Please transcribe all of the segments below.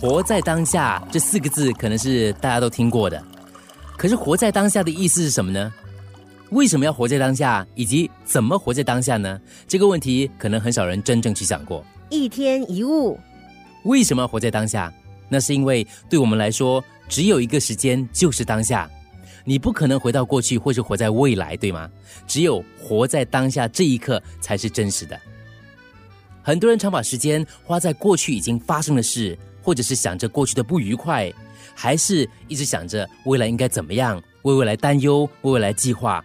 活在当下这四个字可能是大家都听过的，可是活在当下的意思是什么呢？为什么要活在当下，以及怎么活在当下呢？这个问题可能很少人真正去想过。一天一物，为什么要活在当下？那是因为对我们来说，只有一个时间就是当下，你不可能回到过去或是活在未来，对吗？只有活在当下这一刻才是真实的。很多人常把时间花在过去已经发生的事，或者是想着过去的不愉快，还是一直想着未来应该怎么样，为未来担忧，为未来计划。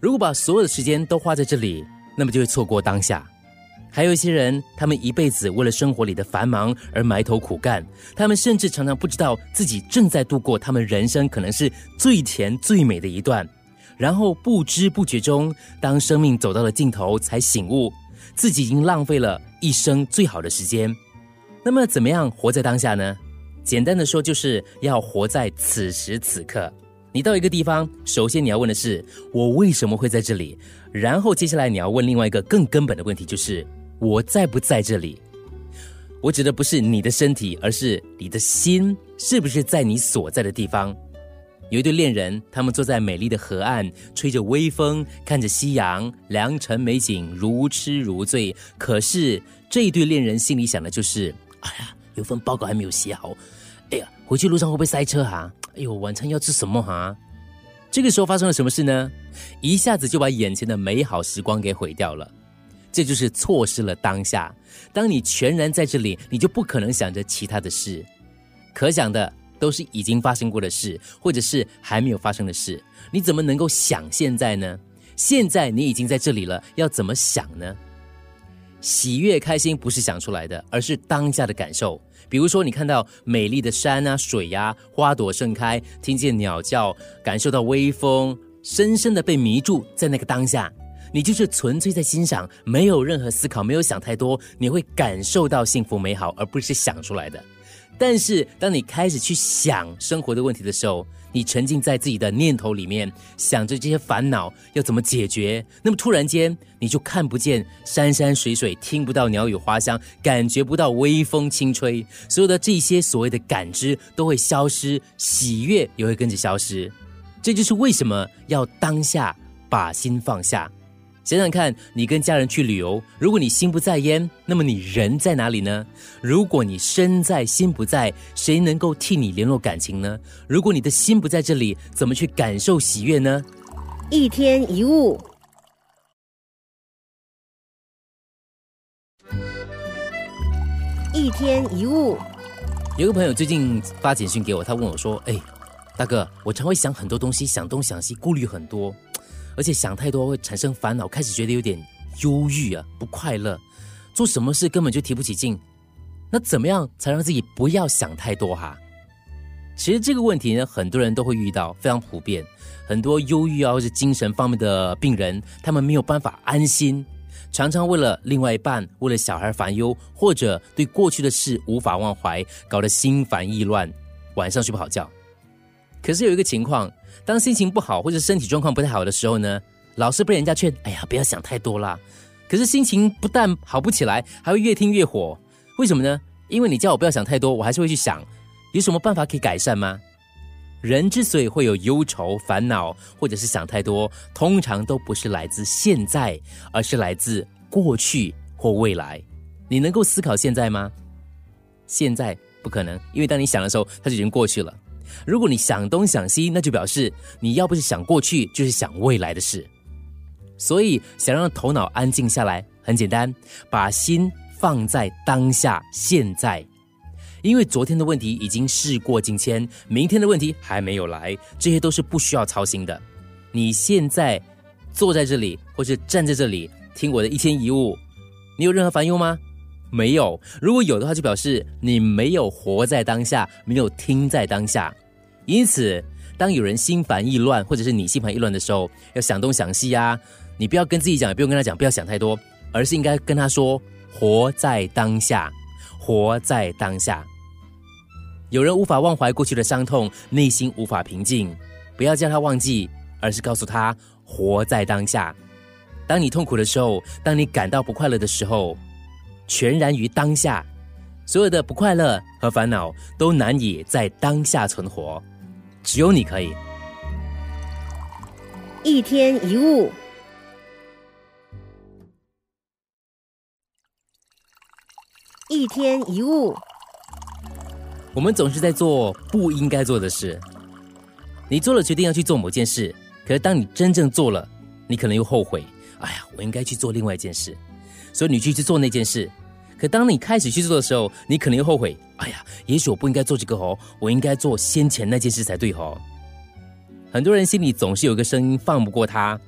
如果把所有的时间都花在这里，那么就会错过当下。还有一些人，他们一辈子为了生活里的繁忙而埋头苦干，他们甚至常常不知道自己正在度过他们人生可能是最甜最美的一段，然后不知不觉中，当生命走到了尽头，才醒悟自己已经浪费了一生最好的时间。那么，怎么样活在当下呢？简单的说，就是要活在此时此刻。你到一个地方，首先你要问的是我为什么会在这里，然后接下来你要问另外一个更根本的问题，就是我在不在这里？我指的不是你的身体，而是你的心是不是在你所在的地方？有一对恋人，他们坐在美丽的河岸，吹着微风，看着夕阳，良辰美景，如痴如醉。可是这一对恋人心里想的就是：哎呀，有份报告还没有写好，哎呀，回去路上会不会塞车哈？哎呦，晚餐要吃什么哈？这个时候发生了什么事呢？一下子就把眼前的美好时光给毁掉了。这就是错失了当下。当你全然在这里，你就不可能想着其他的事，可想的都是已经发生过的事，或者是还没有发生的事。你怎么能够想现在呢？现在你已经在这里了，要怎么想呢？喜悦、开心不是想出来的，而是当下的感受。比如说，你看到美丽的山啊、水呀、花朵盛开，听见鸟叫，感受到微风，深深的被迷住在那个当下，你就是纯粹在欣赏，没有任何思考，没有想太多，你会感受到幸福美好，而不是想出来的。但是，当你开始去想生活的问题的时候，你沉浸在自己的念头里面，想着这些烦恼要怎么解决，那么突然间你就看不见山山水水，听不到鸟语花香，感觉不到微风轻吹，所有的这些所谓的感知都会消失，喜悦也会跟着消失。这就是为什么要当下把心放下。想想看，你跟家人去旅游，如果你心不在焉，那么你人在哪里呢？如果你身在心不在，谁能够替你联络感情呢？如果你的心不在这里，怎么去感受喜悦呢？一天一物，一天一物。有个朋友最近发简讯给我，他问我说：“哎，大哥，我常会想很多东西，想东想西，顾虑很多。”而且想太多会产生烦恼，开始觉得有点忧郁啊，不快乐，做什么事根本就提不起劲。那怎么样才让自己不要想太多哈？其实这个问题呢，很多人都会遇到，非常普遍。很多忧郁啊或者精神方面的病人，他们没有办法安心，常常为了另外一半、为了小孩烦忧，或者对过去的事无法忘怀，搞得心烦意乱，晚上睡不好觉。可是有一个情况。当心情不好或者身体状况不太好的时候呢，老是被人家劝，哎呀，不要想太多啦。可是心情不但好不起来，还会越听越火。为什么呢？因为你叫我不要想太多，我还是会去想，有什么办法可以改善吗？人之所以会有忧愁、烦恼，或者是想太多，通常都不是来自现在，而是来自过去或未来。你能够思考现在吗？现在不可能，因为当你想的时候，它就已经过去了。如果你想东想西，那就表示你要不是想过去，就是想未来的事。所以，想让头脑安静下来，很简单，把心放在当下、现在。因为昨天的问题已经事过境迁，明天的问题还没有来，这些都是不需要操心的。你现在坐在这里，或是站在这里听我的一天一物，你有任何烦忧吗？没有，如果有的话，就表示你没有活在当下，没有听在当下。因此，当有人心烦意乱，或者是你心烦意乱的时候，要想东想西啊，你不要跟自己讲，也不用跟他讲，不要想太多，而是应该跟他说：活在当下，活在当下。有人无法忘怀过去的伤痛，内心无法平静，不要叫他忘记，而是告诉他：活在当下。当你痛苦的时候，当你感到不快乐的时候。全然于当下，所有的不快乐和烦恼都难以在当下存活，只有你可以。一天一物，一天一物，我们总是在做不应该做的事。你做了决定要去做某件事，可是当你真正做了，你可能又后悔。哎呀，我应该去做另外一件事，所以你去去做那件事。可当你开始去做的时候，你可能又后悔。哎呀，也许我不应该做这个哦，我应该做先前那件事才对哦。很多人心里总是有个声音放不过他，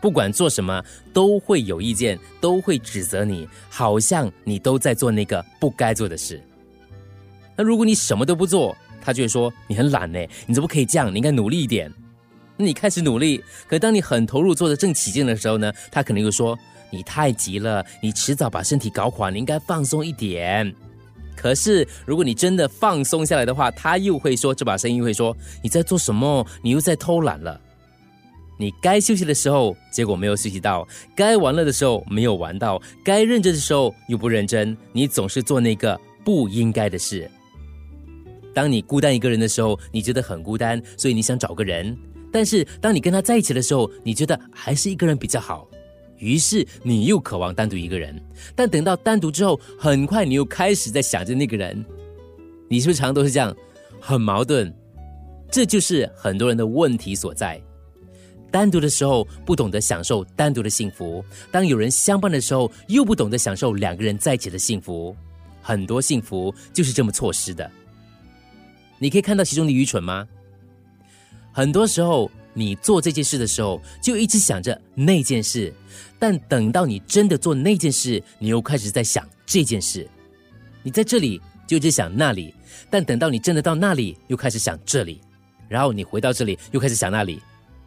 不管做什么都会有意见，都会指责你，好像你都在做那个不该做的事。那如果你什么都不做，他就会说你很懒呢，你怎么可以这样？你应该努力一点。那你开始努力，可当你很投入做的正起劲的时候呢，他可能又说你太急了，你迟早把身体搞垮，你应该放松一点。可是，如果你真的放松下来的话，他又会说，这把声音会说：“你在做什么？你又在偷懒了。你该休息的时候，结果没有休息到；该玩乐的时候，没有玩到；该认真的时候，又不认真。你总是做那个不应该的事。当你孤单一个人的时候，你觉得很孤单，所以你想找个人；但是当你跟他在一起的时候，你觉得还是一个人比较好。”于是你又渴望单独一个人，但等到单独之后，很快你又开始在想着那个人。你是不是常常都是这样，很矛盾？这就是很多人的问题所在。单独的时候不懂得享受单独的幸福，当有人相伴的时候又不懂得享受两个人在一起的幸福。很多幸福就是这么错失的。你可以看到其中的愚蠢吗？很多时候。你做这件事的时候，就一直想着那件事，但等到你真的做那件事，你又开始在想这件事。你在这里就一直想那里，但等到你真的到那里，又开始想这里，然后你回到这里，又开始想那里。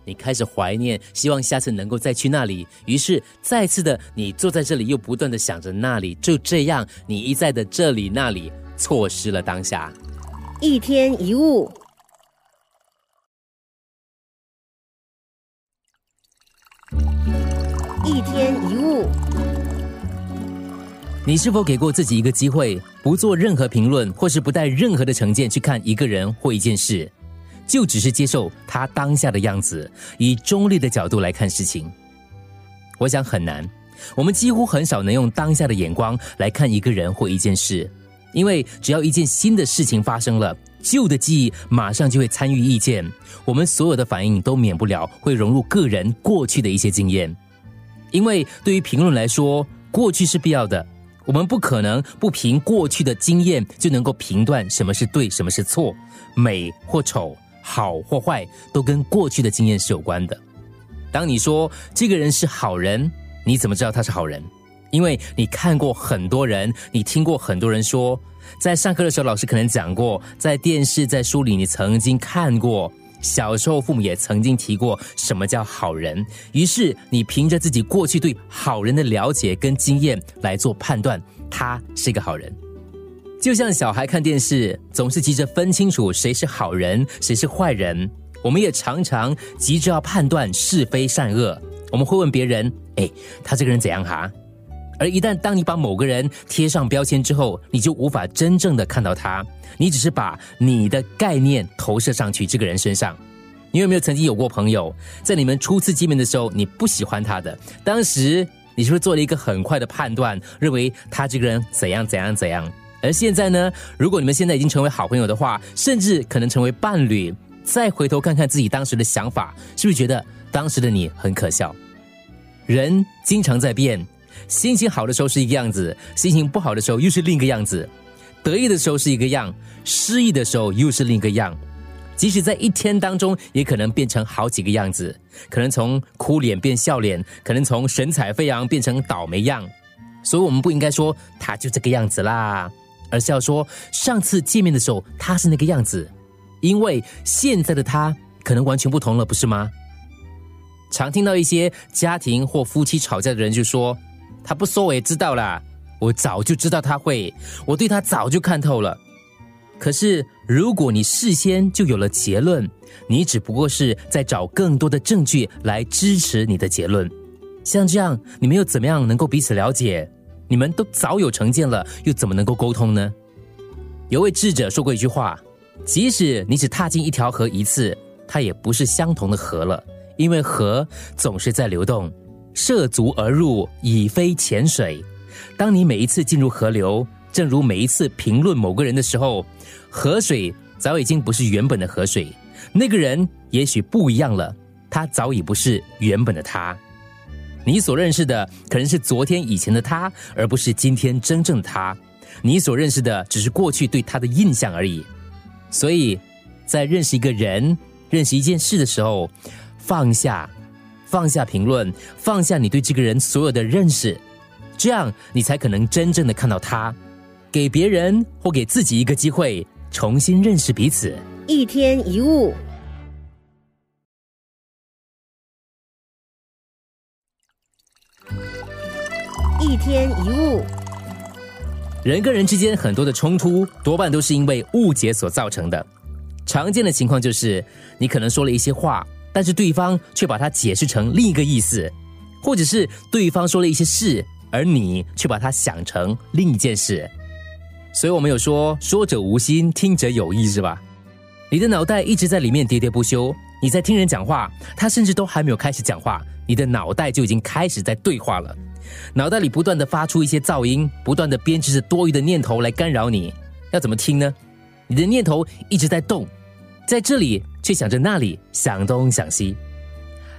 你开始怀念，希望下次能够再去那里，于是再次的你坐在这里，又不断的想着那里。就这样，你一再的这里那里，错失了当下。一天一物。一天一物，你是否给过自己一个机会，不做任何评论，或是不带任何的成见去看一个人或一件事，就只是接受他当下的样子，以中立的角度来看事情？我想很难。我们几乎很少能用当下的眼光来看一个人或一件事，因为只要一件新的事情发生了，旧的记忆马上就会参与意见，我们所有的反应都免不了会融入个人过去的一些经验。因为对于评论来说，过去是必要的。我们不可能不凭过去的经验就能够评断什么是对，什么是错，美或丑，好或坏，都跟过去的经验是有关的。当你说这个人是好人，你怎么知道他是好人？因为你看过很多人，你听过很多人说，在上课的时候老师可能讲过，在电视、在书里你曾经看过。小时候，父母也曾经提过什么叫好人，于是你凭着自己过去对好人的了解跟经验来做判断，他是一个好人。就像小孩看电视，总是急着分清楚谁是好人，谁是坏人。我们也常常急着要判断是非善恶。我们会问别人：“哎，他这个人怎样哈？”而一旦当你把某个人贴上标签之后，你就无法真正的看到他，你只是把你的概念投射上去这个人身上。你有没有曾经有过朋友，在你们初次见面的时候，你不喜欢他的，当时你是不是做了一个很快的判断，认为他这个人怎样怎样怎样？而现在呢，如果你们现在已经成为好朋友的话，甚至可能成为伴侣，再回头看看自己当时的想法，是不是觉得当时的你很可笑？人经常在变。心情好的时候是一个样子，心情不好的时候又是另一个样子；得意的时候是一个样，失意的时候又是另一个样。即使在一天当中，也可能变成好几个样子，可能从哭脸变笑脸，可能从神采飞扬变成倒霉样。所以，我们不应该说他就这个样子啦，而是要说上次见面的时候他是那个样子，因为现在的他可能完全不同了，不是吗？常听到一些家庭或夫妻吵架的人就说。他不说我也知道啦，我早就知道他会，我对他早就看透了。可是如果你事先就有了结论，你只不过是在找更多的证据来支持你的结论。像这样，你们又怎么样能够彼此了解？你们都早有成见了，又怎么能够沟通呢？有位智者说过一句话：即使你只踏进一条河一次，它也不是相同的河了，因为河总是在流动，涉足而入，已非浅水。当你每一次进入河流，正如每一次评论某个人的时候，河水早已经不是原本的河水，那个人也许不一样了，他早已不是原本的他。你所认识的可能是昨天以前的他，而不是今天真正的他。你所认识的只是过去对他的印象而已。所以，在认识一个人、认识一件事的时候，放下，放下评论，放下你对这个人所有的认识，这样你才可能真正的看到他，给别人或给自己一个机会，重新认识彼此。一天一物，一天一物，人跟人之间很多的冲突，多半都是因为误解所造成的。常见的情况就是，你可能说了一些话，但是对方却把它解释成另一个意思，或者是对方说了一些事，而你却把它想成另一件事。所以，我们有说“说者无心，听者有意”，是吧？你的脑袋一直在里面喋喋不休，你在听人讲话，他甚至都还没有开始讲话，你的脑袋就已经开始在对话了。脑袋里不断的发出一些噪音，不断的编织着多余的念头来干扰你，要怎么听呢？你的念头一直在动，在这里却想着那里，想东想西。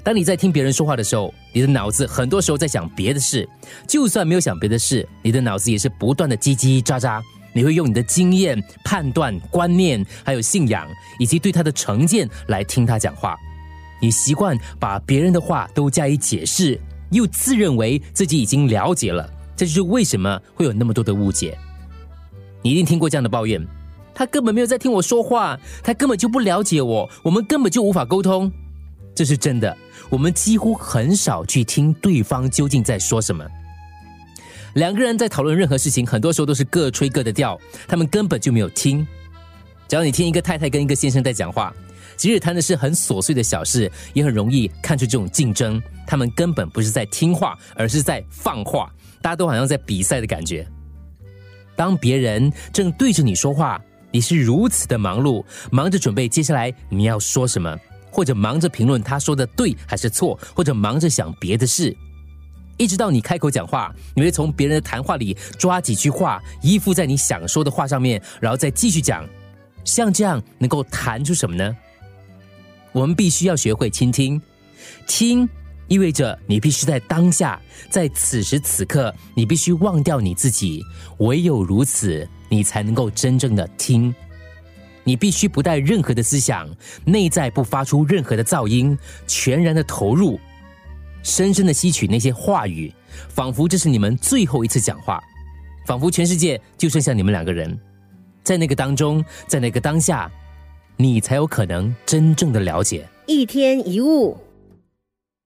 当你在听别人说话的时候，你的脑子很多时候在想别的事，就算没有想别的事，你的脑子也是不断的叽叽喳喳。你会用你的经验、判断、观念，还有信仰，以及对他的成见来听他讲话。你习惯把别人的话都加以解释。又自认为自己已经了解了，这就是为什么会有那么多的误解。你一定听过这样的抱怨：他根本没有在听我说话，他根本就不了解我，我们根本就无法沟通。这是真的，我们几乎很少去听对方究竟在说什么。两个人在讨论任何事情，很多时候都是各吹各的调，他们根本就没有听。只要你听一个太太跟一个先生在讲话。即使谈的是很琐碎的小事，也很容易看出这种竞争。他们根本不是在听话，而是在放话。大家都好像在比赛的感觉。当别人正对着你说话，你是如此的忙碌，忙着准备接下来你要说什么，或者忙着评论他说的对还是错，或者忙着想别的事，一直到你开口讲话，你会从别人的谈话里抓几句话，依附在你想说的话上面，然后再继续讲。像这样能够谈出什么呢？我们必须要学会倾听，听意味着你必须在当下，在此时此刻，你必须忘掉你自己，唯有如此，你才能够真正的听。你必须不带任何的思想，内在不发出任何的噪音，全然的投入，深深的吸取那些话语，仿佛这是你们最后一次讲话，仿佛全世界就剩下你们两个人，在那个当中，在那个当下。你才有可能真正的了解一天一物。